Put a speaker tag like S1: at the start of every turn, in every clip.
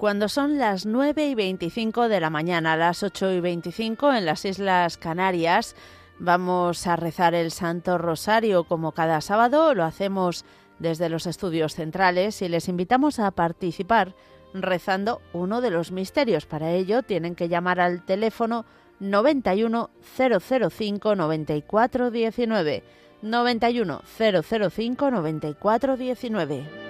S1: cuando son las 9 y 25 de la mañana, las 8 y 25 en las Islas Canarias. Vamos a rezar el Santo Rosario como cada sábado, lo hacemos desde los estudios centrales y les invitamos a participar rezando uno de los misterios. Para ello tienen que llamar al teléfono 91 005 94 19 91 005 94 19.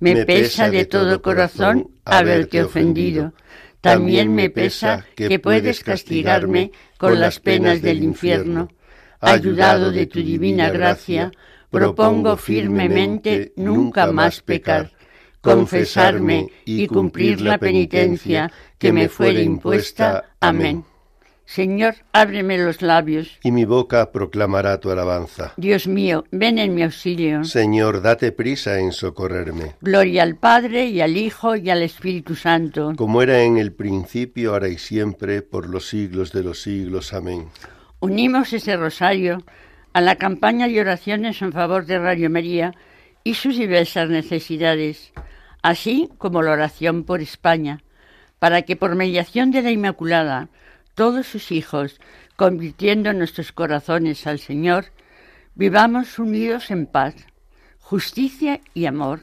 S2: me pesa de todo corazón haberte ofendido. También me pesa que puedes castigarme con las penas del infierno. Ayudado de tu divina gracia, propongo firmemente nunca más pecar, confesarme y cumplir la penitencia que me fuere impuesta. Amén. Señor, ábreme los labios.
S3: Y mi boca proclamará tu alabanza.
S2: Dios mío, ven en mi auxilio.
S3: Señor, date prisa en socorrerme.
S2: Gloria al Padre y al Hijo y al Espíritu Santo.
S3: Como era en el principio, ahora y siempre, por los siglos de los siglos. Amén.
S2: Unimos ese rosario a la campaña de oraciones en favor de Radio María y sus diversas necesidades, así como la oración por España, para que por mediación de la Inmaculada, todos sus hijos, convirtiendo nuestros corazones al Señor, vivamos unidos en paz, justicia y amor,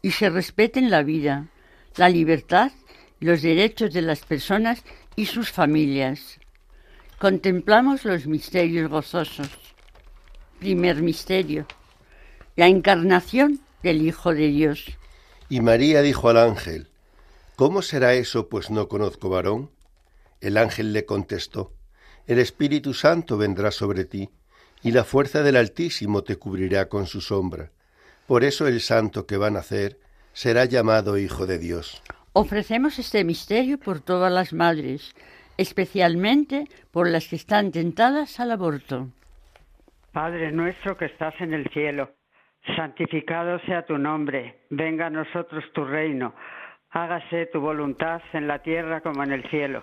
S2: y se respeten la vida, la libertad los derechos de las personas y sus familias. Contemplamos los misterios gozosos. Primer misterio, la encarnación del Hijo de Dios.
S3: Y María dijo al ángel, ¿Cómo será eso, pues no conozco varón? El ángel le contestó, El Espíritu Santo vendrá sobre ti, y la fuerza del Altísimo te cubrirá con su sombra. Por eso el santo que va a nacer será llamado Hijo de Dios.
S2: Ofrecemos este misterio por todas las madres, especialmente por las que están tentadas al aborto.
S4: Padre nuestro que estás en el cielo, santificado sea tu nombre, venga a nosotros tu reino, hágase tu voluntad en la tierra como en el cielo.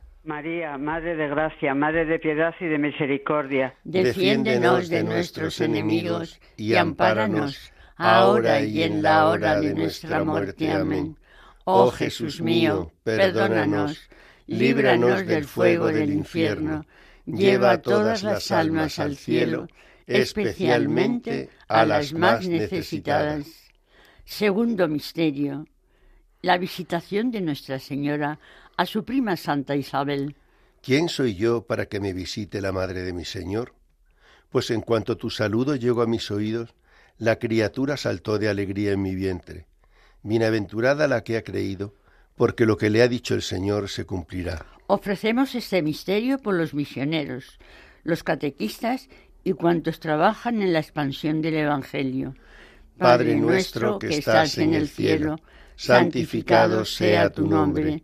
S4: María, Madre de Gracia, Madre de Piedad y de Misericordia,
S2: defiéndenos de nuestros enemigos y ampáranos, ahora y en la hora de nuestra muerte. Amén. Oh Jesús mío, perdónanos, líbranos del fuego del infierno, lleva todas las almas al cielo, especialmente a las más necesitadas. Segundo misterio, la visitación de Nuestra Señora a su prima Santa Isabel.
S3: ¿Quién soy yo para que me visite la madre de mi Señor? Pues en cuanto tu saludo llegó a mis oídos, la criatura saltó de alegría en mi vientre. Bienaventurada la que ha creído, porque lo que le ha dicho el Señor se cumplirá.
S2: Ofrecemos este misterio por los misioneros, los catequistas y cuantos trabajan en la expansión del Evangelio.
S3: Padre nuestro que estás en el cielo, santificado sea tu nombre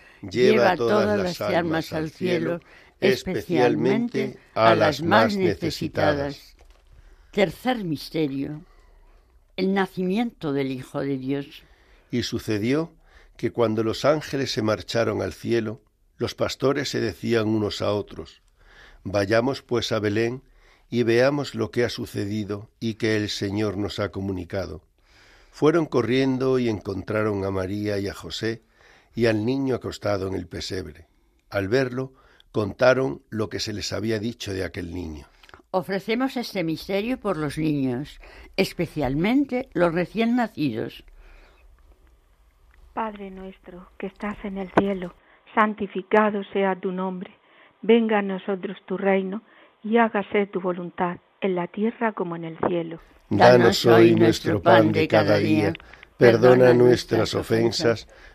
S2: lleva todas las almas al cielo, especialmente a las más necesitadas. Tercer misterio. El nacimiento del Hijo de Dios.
S3: Y sucedió que cuando los ángeles se marcharon al cielo, los pastores se decían unos a otros, Vayamos pues a Belén y veamos lo que ha sucedido y que el Señor nos ha comunicado. Fueron corriendo y encontraron a María y a José y al niño acostado en el pesebre. Al verlo, contaron lo que se les había dicho de aquel niño.
S2: Ofrecemos este misterio por los niños, especialmente los recién nacidos.
S5: Padre nuestro que estás en el cielo, santificado sea tu nombre. Venga a nosotros tu reino y hágase tu voluntad en la tierra como en el cielo.
S3: Danos hoy nuestro pan de cada día. Perdona nuestras ofensas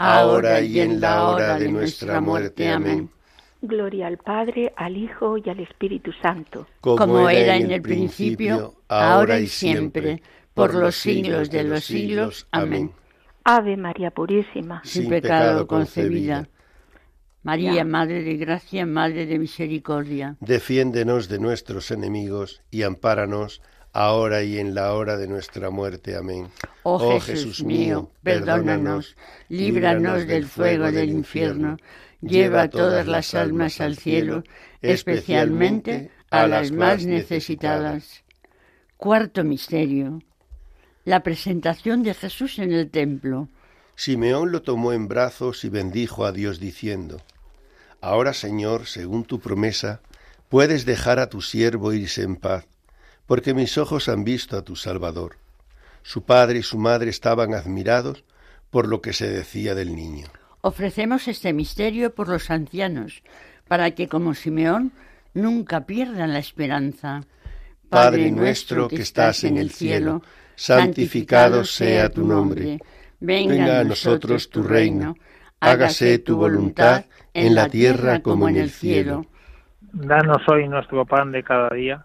S3: ahora y en la hora de nuestra muerte. Amén.
S5: Gloria al Padre, al Hijo y al Espíritu Santo.
S2: Como era en el principio, ahora y siempre, por los siglos de los siglos. Amén.
S5: Ave María Purísima,
S2: sin pecado concebida. María, Madre de Gracia, Madre de Misericordia.
S3: Defiéndenos de nuestros enemigos y ampáranos ahora y en la hora de nuestra muerte. Amén.
S2: Oh, oh Jesús mío, perdónanos, líbranos del fuego del infierno, lleva todas las almas al cielo, especialmente a las más necesitadas. Cuarto misterio la presentación de Jesús en el templo.
S3: Simeón lo tomó en brazos y bendijo a Dios diciendo, Ahora, Señor, según tu promesa, puedes dejar a tu siervo irse en paz, porque mis ojos han visto a tu Salvador. Su padre y su madre estaban admirados por lo que se decía del niño.
S2: Ofrecemos este misterio por los ancianos, para que, como Simeón, nunca pierdan la esperanza.
S3: Padre nuestro que estás en el cielo, santificado sea tu nombre. Venga a nosotros tu reino. Hágase tu voluntad en la tierra como en el cielo.
S6: Danos hoy nuestro pan de cada día.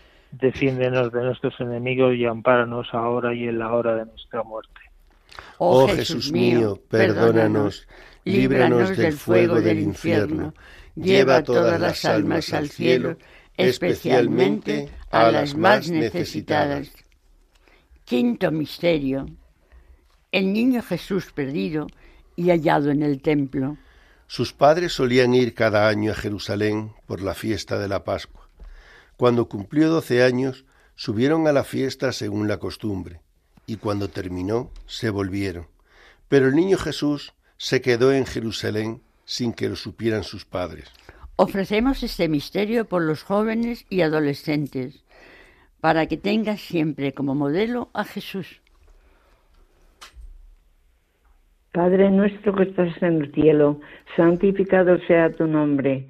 S6: Defiéndenos de nuestros enemigos y ampáranos ahora y en la hora de nuestra muerte.
S3: Oh, oh Jesús mío, perdónanos, líbranos del fuego del infierno, lleva todas las almas al cielo, especialmente a las más necesitadas.
S2: Quinto misterio. El niño Jesús perdido y hallado en el templo.
S3: Sus padres solían ir cada año a Jerusalén por la fiesta de la Pascua. Cuando cumplió doce años, subieron a la fiesta según la costumbre, y cuando terminó, se volvieron. Pero el niño Jesús se quedó en Jerusalén sin que lo supieran sus padres.
S2: Ofrecemos este misterio por los jóvenes y adolescentes, para que tengas siempre como modelo a Jesús.
S7: Padre nuestro que estás en el cielo, santificado sea tu nombre.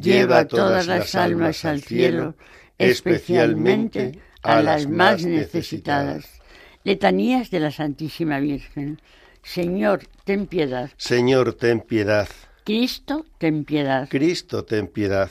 S2: lleva todas las almas al cielo, especialmente a las más necesitadas. Letanías de la Santísima Virgen. Señor, ten piedad.
S3: Señor, ten piedad.
S2: Cristo, ten piedad.
S3: Cristo, ten piedad.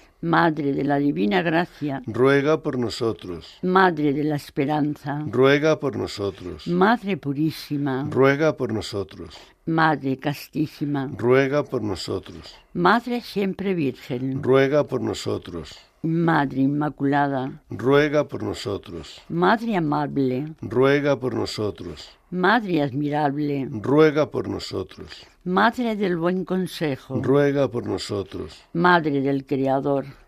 S2: Madre de la Divina Gracia,
S3: ruega por nosotros.
S2: Madre de la Esperanza,
S3: ruega por nosotros.
S2: Madre Purísima,
S3: ruega por nosotros.
S2: Madre castísima,
S3: ruega por nosotros.
S2: Madre siempre Virgen,
S3: ruega por nosotros.
S2: Madre Inmaculada,
S3: ruega por nosotros.
S2: Madre amable,
S3: ruega por nosotros.
S2: Madre admirable,
S3: ruega por nosotros.
S2: Madre del buen consejo,
S3: ruega por nosotros.
S2: Madre del Creador,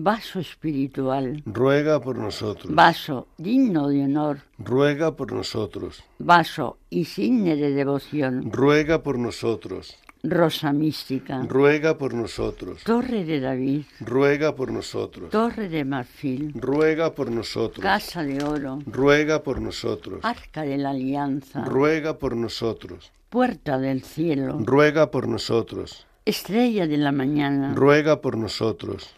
S2: Vaso espiritual,
S3: ruega por nosotros.
S2: Vaso digno de honor,
S3: ruega por nosotros.
S2: Vaso insigne de devoción,
S3: ruega por nosotros.
S2: Rosa mística,
S3: ruega por nosotros.
S2: Torre de David,
S3: ruega por nosotros.
S2: Torre de marfil,
S3: ruega por nosotros.
S2: Casa de oro,
S3: ruega por nosotros.
S2: Arca de la alianza,
S3: ruega por nosotros.
S2: Puerta del cielo,
S3: ruega por nosotros.
S2: Estrella de la mañana,
S3: ruega por nosotros.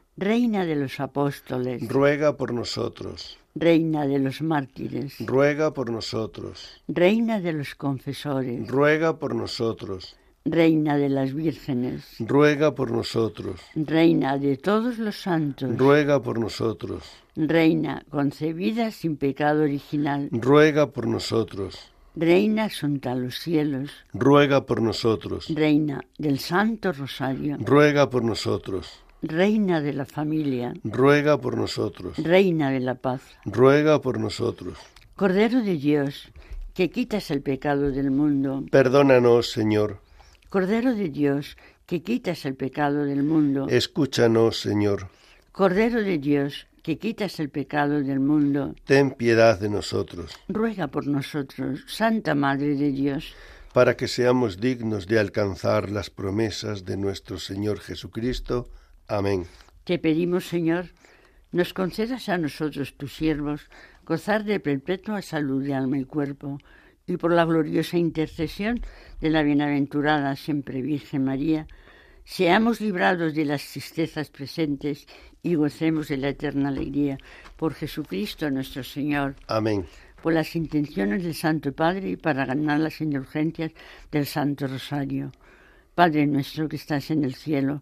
S2: Reina de los apóstoles,
S3: ruega por nosotros.
S2: Reina de los mártires,
S3: ruega por nosotros.
S2: Reina de los confesores,
S3: ruega por nosotros.
S2: Reina de las vírgenes,
S3: ruega por nosotros.
S2: Reina de todos los santos,
S3: ruega por nosotros.
S2: Reina concebida sin pecado original,
S3: ruega por nosotros.
S2: Reina asunta a los cielos,
S3: ruega por nosotros.
S2: Reina del Santo Rosario,
S3: ruega por nosotros.
S2: Reina de la familia,
S3: ruega por nosotros.
S2: Reina de la paz,
S3: ruega por nosotros.
S2: Cordero de Dios, que quitas el pecado del mundo,
S3: perdónanos, Señor.
S2: Cordero de Dios, que quitas el pecado del mundo,
S3: escúchanos, Señor.
S2: Cordero de Dios, que quitas el pecado del mundo,
S3: ten piedad de nosotros.
S2: Ruega por nosotros, Santa Madre de Dios,
S3: para que seamos dignos de alcanzar las promesas de nuestro Señor Jesucristo. Amén.
S2: Te pedimos, Señor, nos concedas a nosotros, tus siervos, gozar de perpetua salud de alma y cuerpo, y por la gloriosa intercesión de la bienaventurada siempre Virgen María, seamos librados de las tristezas presentes y gocemos de la eterna alegría. Por Jesucristo nuestro Señor.
S3: Amén.
S2: Por las intenciones del Santo Padre y para ganar las indulgencias del Santo Rosario. Padre nuestro que estás en el cielo,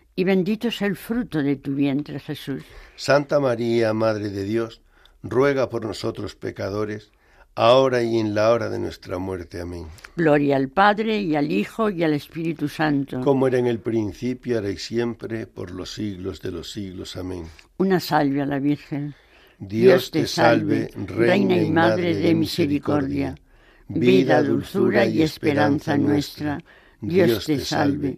S2: y bendito es el fruto de tu vientre Jesús.
S3: Santa María, Madre de Dios, ruega por nosotros pecadores, ahora y en la hora de nuestra muerte. Amén.
S2: Gloria al Padre y al Hijo y al Espíritu Santo.
S3: Como era en el principio, ahora y siempre, por los siglos de los siglos. Amén.
S2: Una salve a la Virgen.
S3: Dios te salve, Reina y Madre de misericordia, vida, dulzura y esperanza nuestra. Dios te salve.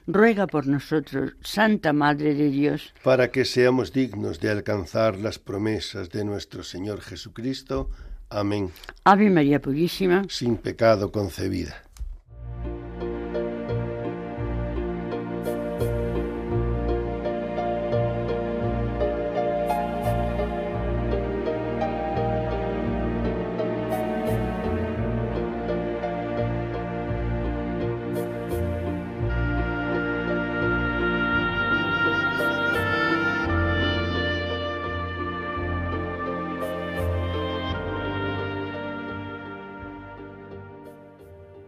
S2: ruega por nosotros, Santa Madre de Dios,
S3: para que seamos dignos de alcanzar las promesas de nuestro Señor Jesucristo. Amén.
S2: Ave María Purísima,
S3: sin pecado concebida.